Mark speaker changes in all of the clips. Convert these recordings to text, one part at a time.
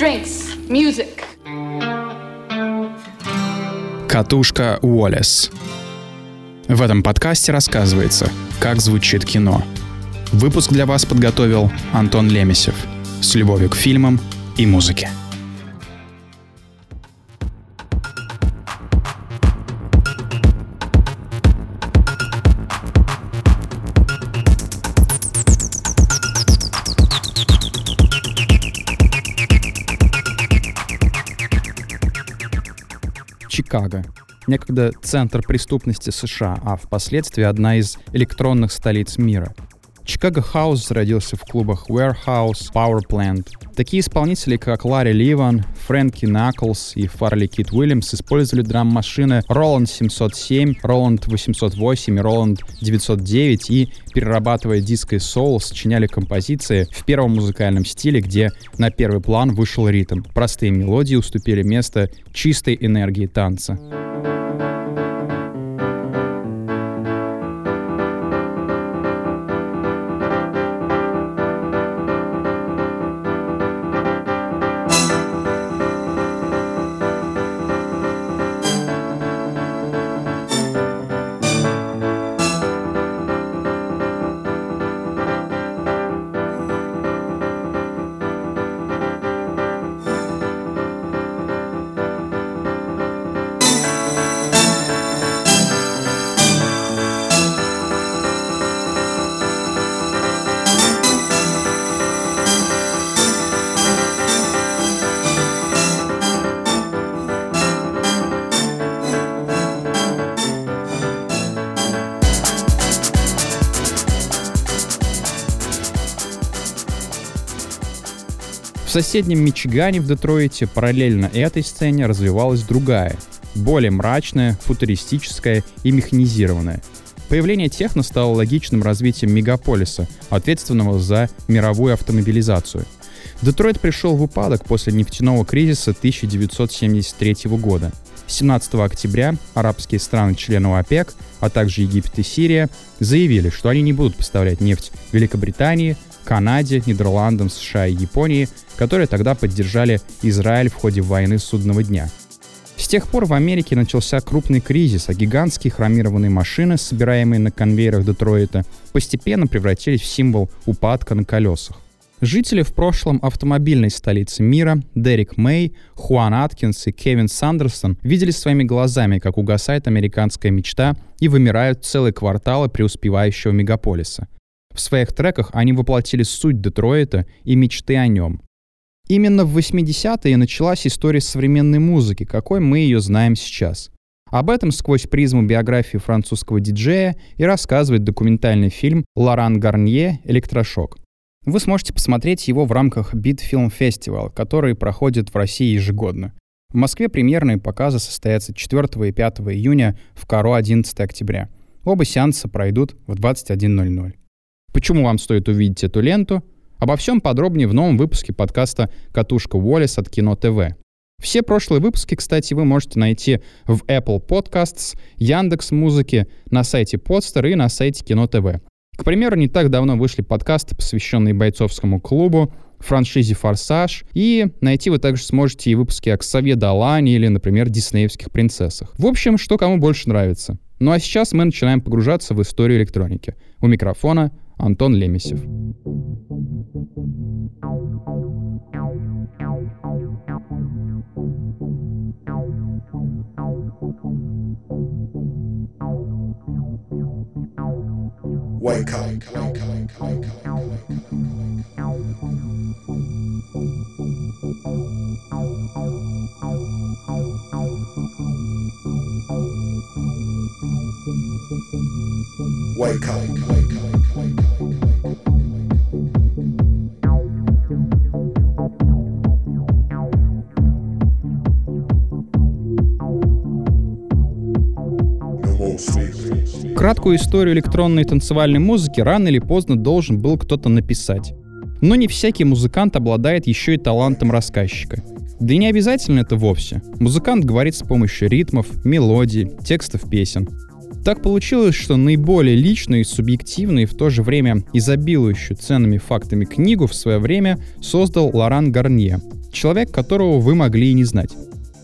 Speaker 1: drinks, music.
Speaker 2: Катушка Уоллес. В этом подкасте рассказывается, как звучит кино. Выпуск для вас подготовил Антон Лемесев с любовью к фильмам и музыке. Чикаго. Некогда центр преступности США, а впоследствии одна из электронных столиц мира. Чикаго Хаус зародился в клубах Warehouse, Power Plant. Такие исполнители, как Ларри Ливан, Фрэнки Наклс и Фарли Кит Уильямс использовали драм-машины Roland 707, Roland 808 и Roland 909 и, перерабатывая диско и соул, сочиняли композиции в первом музыкальном стиле, где на первый план вышел ритм. Простые мелодии уступили место чистой энергии танца. В соседнем Мичигане в Детройте параллельно этой сцене развивалась другая, более мрачная, футуристическая и механизированная. Появление техно стало логичным развитием мегаполиса, ответственного за мировую автомобилизацию. Детройт пришел в упадок после нефтяного кризиса 1973 года. 17 октября арабские страны членов ОПЕК, а также Египет и Сирия, заявили, что они не будут поставлять нефть Великобритании, Канаде, Нидерландам, США и Японии, которые тогда поддержали Израиль в ходе войны судного дня. С тех пор в Америке начался крупный кризис, а гигантские хромированные машины, собираемые на конвейерах Детройта, постепенно превратились в символ упадка на колесах. Жители в прошлом автомобильной столицы мира Дерек Мэй, Хуан Аткинс и Кевин Сандерсон видели своими глазами, как угасает американская мечта и вымирают целые кварталы преуспевающего мегаполиса. В своих треках они воплотили суть Детройта и мечты о нем. Именно в 80-е началась история современной музыки, какой мы ее знаем сейчас. Об этом сквозь призму биографии французского диджея и рассказывает документальный фильм «Лоран Гарнье. Электрошок». Вы сможете посмотреть его в рамках Beat Film Festival, который проходит в России ежегодно. В Москве премьерные показы состоятся 4 и 5 июня в Каро 11 октября. Оба сеанса пройдут в 21.00. Почему вам стоит увидеть эту ленту? Обо всем подробнее в новом выпуске подкаста «Катушка Уоллес» от Кино ТВ. Все прошлые выпуски, кстати, вы можете найти в Apple Podcasts, Яндекс Музыки, на сайте Podster и на сайте Кино ТВ. К примеру, не так давно вышли подкасты, посвященные бойцовскому клубу, франшизе «Форсаж», и найти вы также сможете и выпуски о Ксавье Далане или, например, диснеевских принцессах. В общем, что кому больше нравится. Ну а сейчас мы начинаем погружаться в историю электроники. У микрофона Антон Лемесев.
Speaker 3: Wake up.
Speaker 2: Краткую историю электронной танцевальной музыки рано или поздно должен был кто-то написать. Но не всякий музыкант обладает еще и талантом рассказчика. Да и не обязательно это вовсе. Музыкант говорит с помощью ритмов, мелодий, текстов песен. Так получилось, что наиболее личную и субъективную и в то же время изобилующую ценными фактами книгу в свое время создал Лоран Гарнье. Человек, которого вы могли и не знать.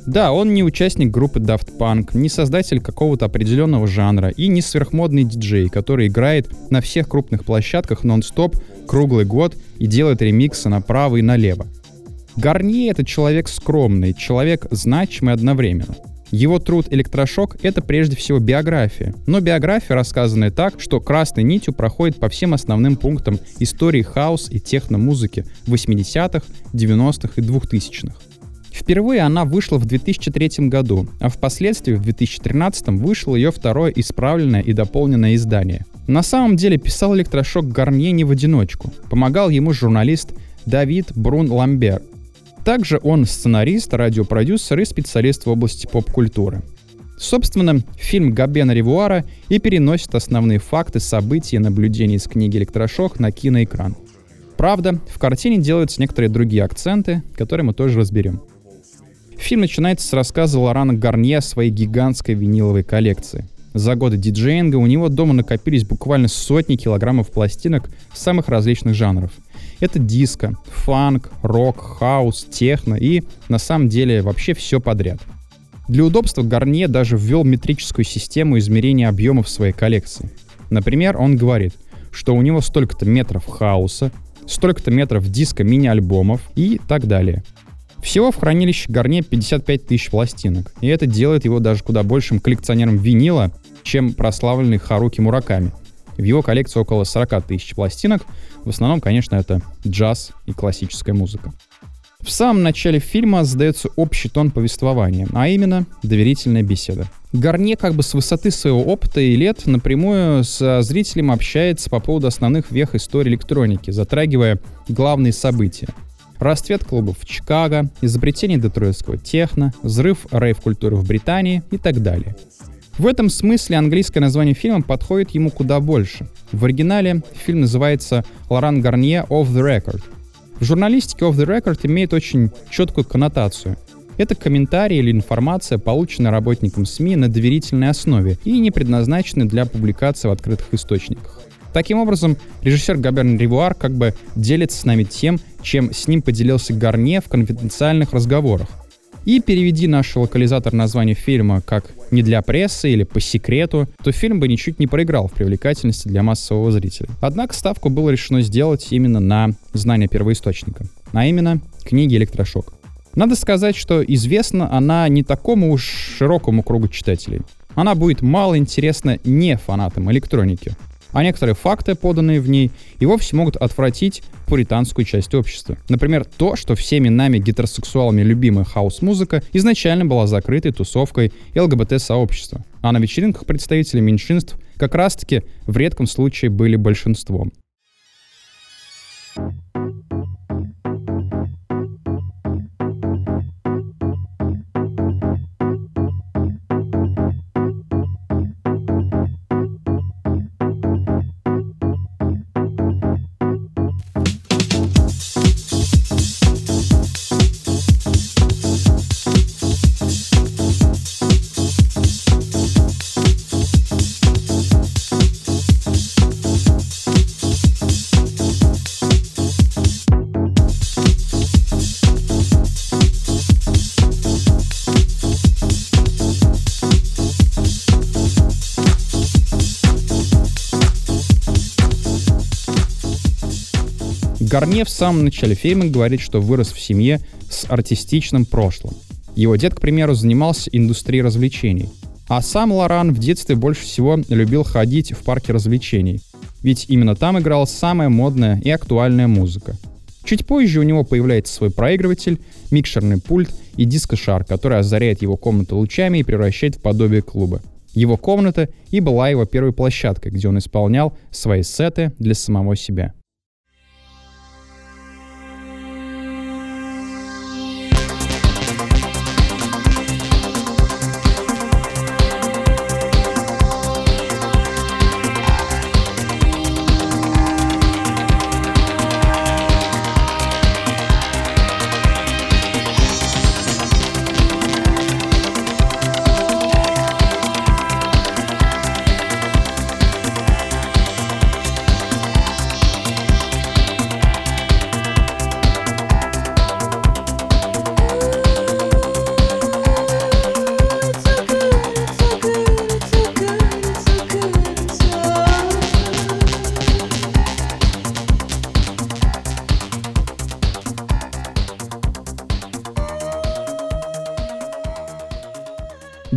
Speaker 2: Да, он не участник группы Daft Punk, не создатель какого-то определенного жанра и не сверхмодный диджей, который играет на всех крупных площадках нон-стоп круглый год и делает ремиксы направо и налево. Гарни — это человек скромный, человек значимый одновременно. Его труд «Электрошок» — это прежде всего биография. Но биография, рассказанная так, что красной нитью проходит по всем основным пунктам истории хаос и техно-музыки 80-х, 90-х и 2000-х. Впервые она вышла в 2003 году, а впоследствии в 2013 вышло ее второе исправленное и дополненное издание. На самом деле писал электрошок Гарнье не в одиночку. Помогал ему журналист Давид Брун Ламбер. Также он сценарист, радиопродюсер и специалист в области поп-культуры. Собственно, фильм Габена Ревуара и переносит основные факты, события и наблюдения из книги «Электрошок» на киноэкран. Правда, в картине делаются некоторые другие акценты, которые мы тоже разберем. Фильм начинается с рассказа Лорана Гарнье о своей гигантской виниловой коллекции. За годы диджеинга у него дома накопились буквально сотни килограммов пластинок самых различных жанров. Это диско, фанк, рок, хаус, техно и, на самом деле, вообще все подряд. Для удобства Гарнье даже ввел метрическую систему измерения объемов своей коллекции. Например, он говорит, что у него столько-то метров хауса, столько-то метров диска мини-альбомов и так далее – всего в хранилище Гарне 55 тысяч пластинок, и это делает его даже куда большим коллекционером винила, чем прославленный Харуки Мураками. В его коллекции около 40 тысяч пластинок, в основном, конечно, это джаз и классическая музыка. В самом начале фильма задается общий тон повествования, а именно доверительная беседа. Гарне как бы с высоты своего опыта и лет напрямую с зрителем общается по поводу основных вех истории электроники, затрагивая главные события — расцвет клубов в Чикаго, изобретение детройтского техно, взрыв рейв-культуры в Британии и так далее. В этом смысле английское название фильма подходит ему куда больше. В оригинале фильм называется «Лоран Гарнье Off the Record». В журналистике Off the Record имеет очень четкую коннотацию. Это комментарий или информация, полученная работником СМИ на доверительной основе и не предназначенная для публикации в открытых источниках. Таким образом, режиссер Габерн Ривуар как бы делится с нами тем, чем с ним поделился Гарне в конфиденциальных разговорах. И переведи наш локализатор название фильма как «не для прессы» или «по секрету», то фильм бы ничуть не проиграл в привлекательности для массового зрителя. Однако ставку было решено сделать именно на знание первоисточника, а именно книги «Электрошок». Надо сказать, что известна она не такому уж широкому кругу читателей. Она будет мало интересна не фанатам электроники а некоторые факты, поданные в ней, и вовсе могут отвратить пуританскую часть общества. Например, то, что всеми нами гетеросексуалами любимая хаос-музыка изначально была закрытой тусовкой ЛГБТ-сообщества, а на вечеринках представители меньшинств как раз-таки в редком случае были большинством. Гарне в самом начале фильма говорит, что вырос в семье с артистичным прошлым. Его дед, к примеру, занимался индустрией развлечений. А сам Лоран в детстве больше всего любил ходить в парке развлечений. Ведь именно там играла самая модная и актуальная музыка. Чуть позже у него появляется свой проигрыватель, микшерный пульт и дискошар, который озаряет его комнату лучами и превращает в подобие клуба. Его комната и была его первой площадкой, где он исполнял свои сеты для самого себя.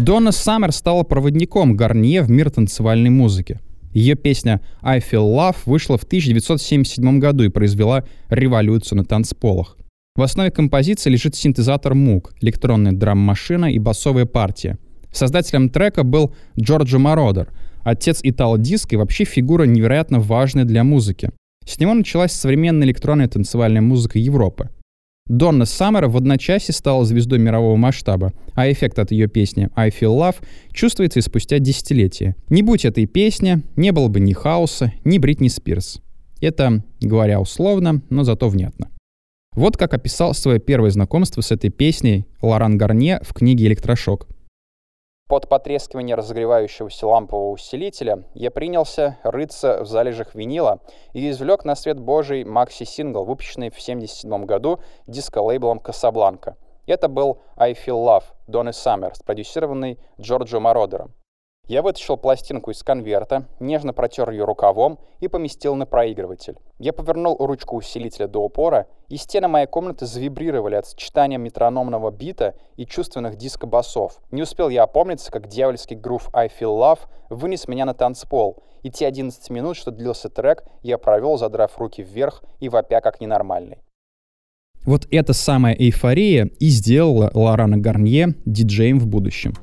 Speaker 2: Донна Саммер стала проводником Гарнье в мир танцевальной музыки. Ее песня «I Feel Love» вышла в 1977 году и произвела революцию на танцполах. В основе композиции лежит синтезатор Moog, электронная драм-машина и басовая партия. Создателем трека был Джорджо Мародер, отец итало-диско и вообще фигура невероятно важная для музыки. С него началась современная электронная танцевальная музыка Европы. Донна Саммер в одночасье стала звездой мирового масштаба, а эффект от ее песни «I Feel Love» чувствуется и спустя десятилетия. Не будь этой песни, не было бы ни хаоса, ни Бритни Спирс. Это, говоря условно, но зато внятно. Вот как описал свое первое знакомство с этой песней Лоран Гарне в книге «Электрошок».
Speaker 1: Под потрескивание разогревающегося лампового усилителя я принялся рыться в залежах винила и извлек на свет божий макси-сингл, выпущенный в 1977 году диско-лейблом «Касабланка». Это был «I Feel Love» Донны Саммер, спродюсированный Джорджо Мародером. Я вытащил пластинку из конверта, нежно протер ее рукавом и поместил на проигрыватель. Я повернул ручку усилителя до упора, и стены моей комнаты завибрировали от сочетания метрономного бита и чувственных диско-басов. Не успел я опомниться, как дьявольский грув I Feel Love вынес меня на танцпол, и те 11 минут, что длился трек, я провел, задрав руки вверх и вопя как ненормальный.
Speaker 2: Вот эта самая эйфория и сделала Лорана Гарнье диджеем в будущем.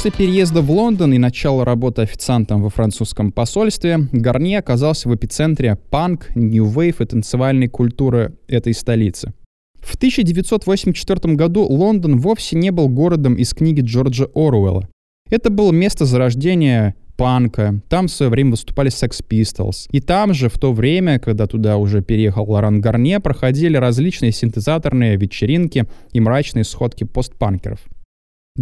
Speaker 2: После переезда в Лондон и начала работы официантом во французском посольстве, Гарни оказался в эпицентре панк, нью-вейв и танцевальной культуры этой столицы. В 1984 году Лондон вовсе не был городом из книги Джорджа Оруэлла. Это было место зарождения панка, там в свое время выступали Sex Pistols. И там же, в то время, когда туда уже переехал Лоран Гарне, проходили различные синтезаторные вечеринки и мрачные сходки постпанкеров.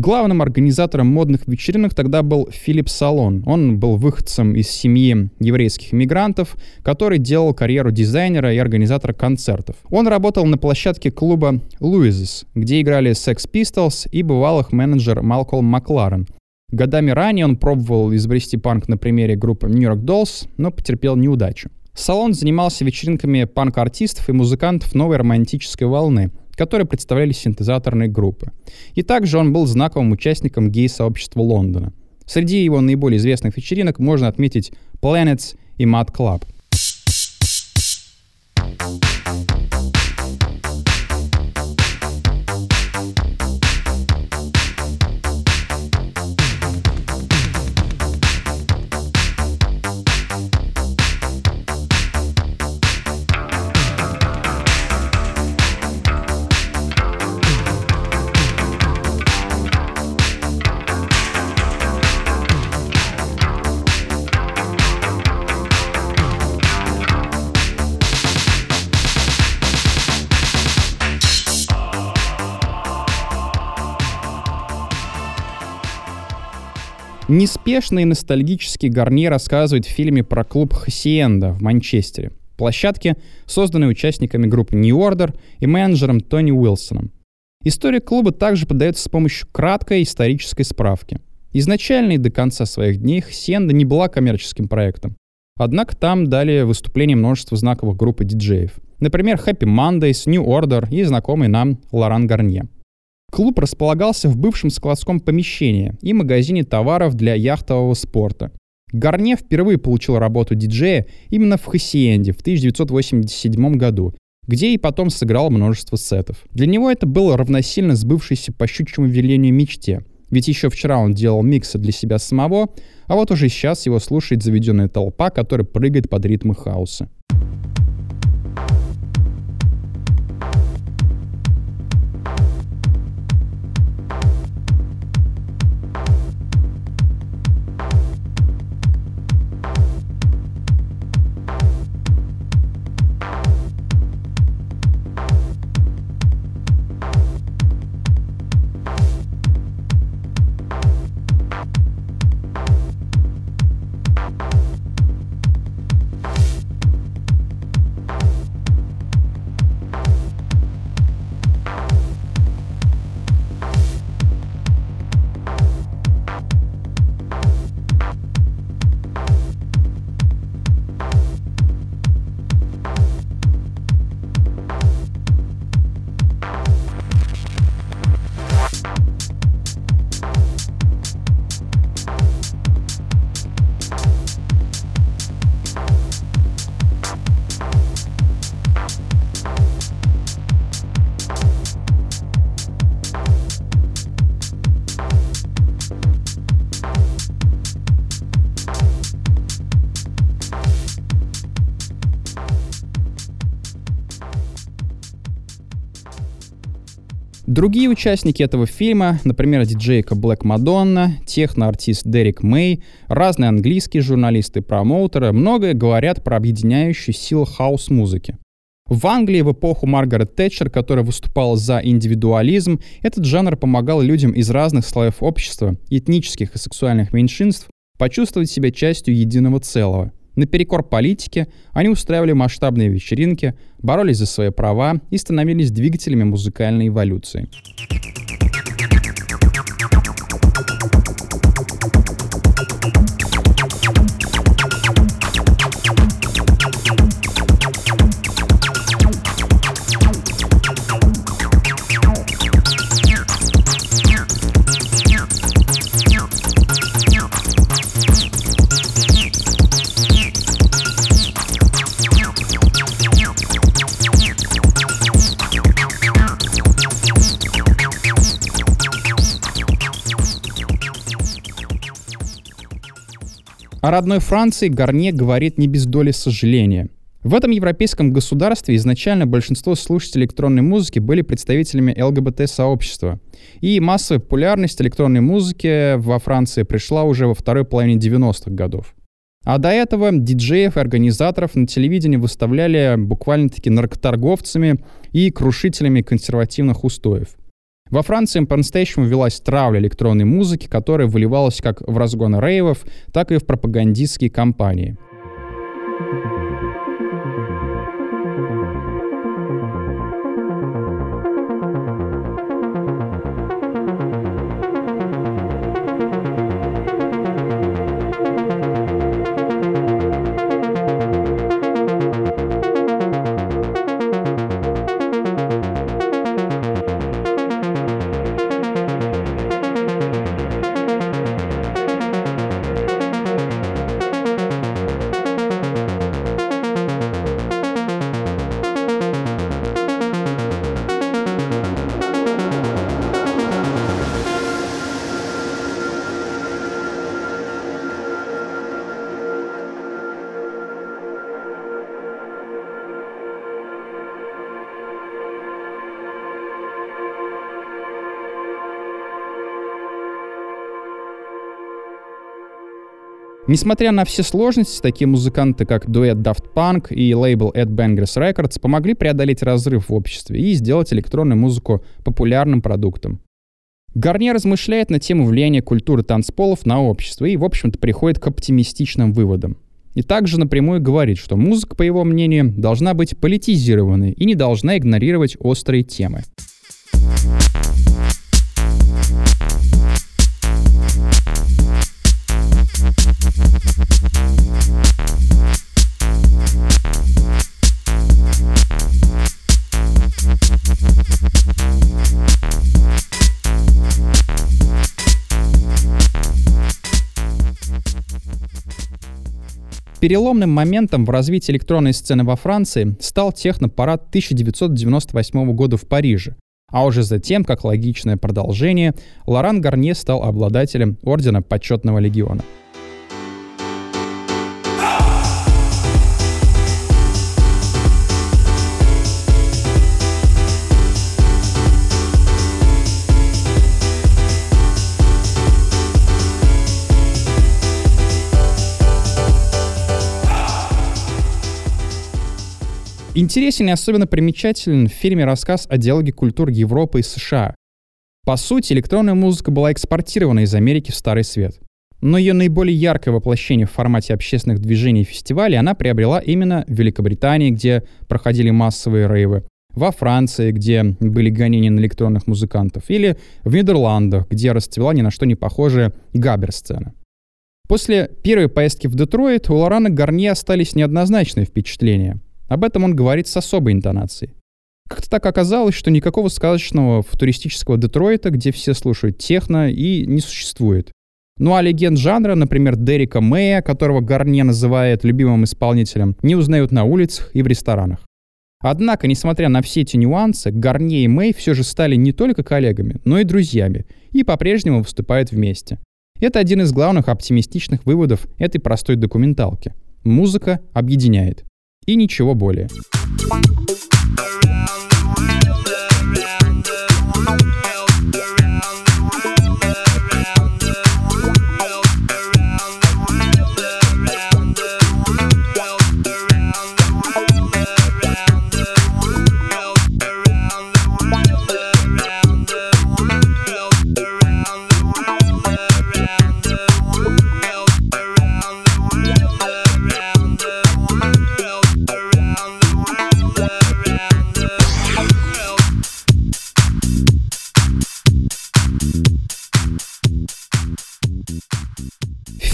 Speaker 2: Главным организатором модных вечеринок тогда был Филипп Салон. Он был выходцем из семьи еврейских мигрантов, который делал карьеру дизайнера и организатора концертов. Он работал на площадке клуба Louises, где играли Sex Pistols и бывал их менеджер Малкольм Макларен. Годами ранее он пробовал изобрести панк на примере группы New York Dolls, но потерпел неудачу. Салон занимался вечеринками панк-артистов и музыкантов новой романтической волны — которые представляли синтезаторные группы. И также он был знаковым участником гей-сообщества Лондона. Среди его наиболее известных вечеринок можно отметить Planets и Mad Club — Неспешный и ностальгический Гарни рассказывает в фильме про клуб Хасиенда в Манчестере, площадке, созданной участниками группы New Order и менеджером Тони Уилсоном. История клуба также подается с помощью краткой исторической справки. Изначально и до конца своих дней Хасиенда не была коммерческим проектом. Однако там дали выступление множество знаковых групп и диджеев. Например, Happy Mondays, New Order и знакомый нам Лоран Гарнье. Клуб располагался в бывшем складском помещении и магазине товаров для яхтового спорта. Гарне впервые получил работу диджея именно в Хасиенде в 1987 году, где и потом сыграл множество сетов. Для него это было равносильно сбывшейся по щучьему велению мечте. Ведь еще вчера он делал миксы для себя самого, а вот уже сейчас его слушает заведенная толпа, которая прыгает под ритмы хаоса. Другие участники этого фильма, например, диджейка Блэк Мадонна, техно-артист Дерек Мэй, разные английские журналисты промоутеры, многое говорят про объединяющую силу хаос-музыки. В Англии в эпоху Маргарет Тэтчер, которая выступала за индивидуализм, этот жанр помогал людям из разных слоев общества, этнических и сексуальных меньшинств, почувствовать себя частью единого целого. Наперекор политике они устраивали масштабные вечеринки, боролись за свои права и становились двигателями музыкальной эволюции. О родной Франции Гарне говорит не без доли сожаления. В этом европейском государстве изначально большинство слушателей электронной музыки были представителями ЛГБТ-сообщества. И массовая популярность электронной музыки во Франции пришла уже во второй половине 90-х годов. А до этого диджеев и организаторов на телевидении выставляли буквально-таки наркоторговцами и крушителями консервативных устоев. Во Франции по-настоящему велась травля электронной музыки, которая выливалась как в разгоны рейвов, так и в пропагандистские кампании. Несмотря на все сложности, такие музыканты, как дуэт Daft Punk и лейбл Ed Bangers Records помогли преодолеть разрыв в обществе и сделать электронную музыку популярным продуктом. Гарниer размышляет на тему влияния культуры танцполов на общество и, в общем-то, приходит к оптимистичным выводам. И также напрямую говорит, что музыка, по его мнению, должна быть политизированной и не должна игнорировать острые темы. Переломным моментом в развитии электронной сцены во Франции стал технопарад 1998 года в Париже. А уже затем, как логичное продолжение, Лоран Гарне стал обладателем Ордена Почетного Легиона – Интересен и особенно примечателен в фильме рассказ о диалоге культур Европы и США. По сути, электронная музыка была экспортирована из Америки в Старый Свет. Но ее наиболее яркое воплощение в формате общественных движений и фестивалей она приобрела именно в Великобритании, где проходили массовые рейвы, во Франции, где были гонения на электронных музыкантов, или в Нидерландах, где расцвела ни на что не похожая габер-сцена. После первой поездки в Детройт у Лорана Гарни остались неоднозначные впечатления. Об этом он говорит с особой интонацией. Как-то так оказалось, что никакого сказочного футуристического Детройта, где все слушают техно, и не существует. Ну а легенд жанра, например, Дерека Мэя, которого Гарне называет любимым исполнителем, не узнают на улицах и в ресторанах. Однако, несмотря на все эти нюансы, Гарне и Мэй все же стали не только коллегами, но и друзьями, и по-прежнему выступают вместе. Это один из главных оптимистичных выводов этой простой документалки. Музыка объединяет и ничего более.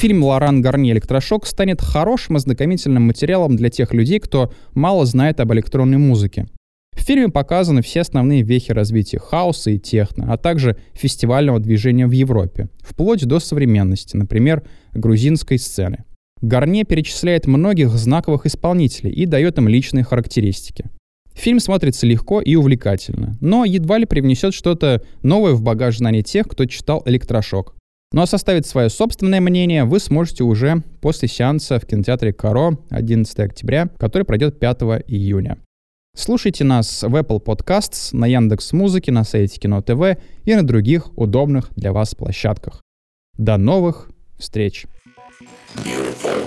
Speaker 2: Фильм «Лоран Гарни. Электрошок» станет хорошим ознакомительным материалом для тех людей, кто мало знает об электронной музыке. В фильме показаны все основные вехи развития хаоса и техно, а также фестивального движения в Европе, вплоть до современности, например, грузинской сцены. Гарне перечисляет многих знаковых исполнителей и дает им личные характеристики. Фильм смотрится легко и увлекательно, но едва ли привнесет что-то новое в багаж знаний тех, кто читал «Электрошок». Ну а составить свое собственное мнение вы сможете уже после сеанса в кинотеатре «Каро» 11 октября, который пройдет 5 июня. Слушайте нас в Apple Podcasts, на Яндекс Музыке, на сайте Кино ТВ и на других удобных для вас площадках. До новых встреч! Beautiful.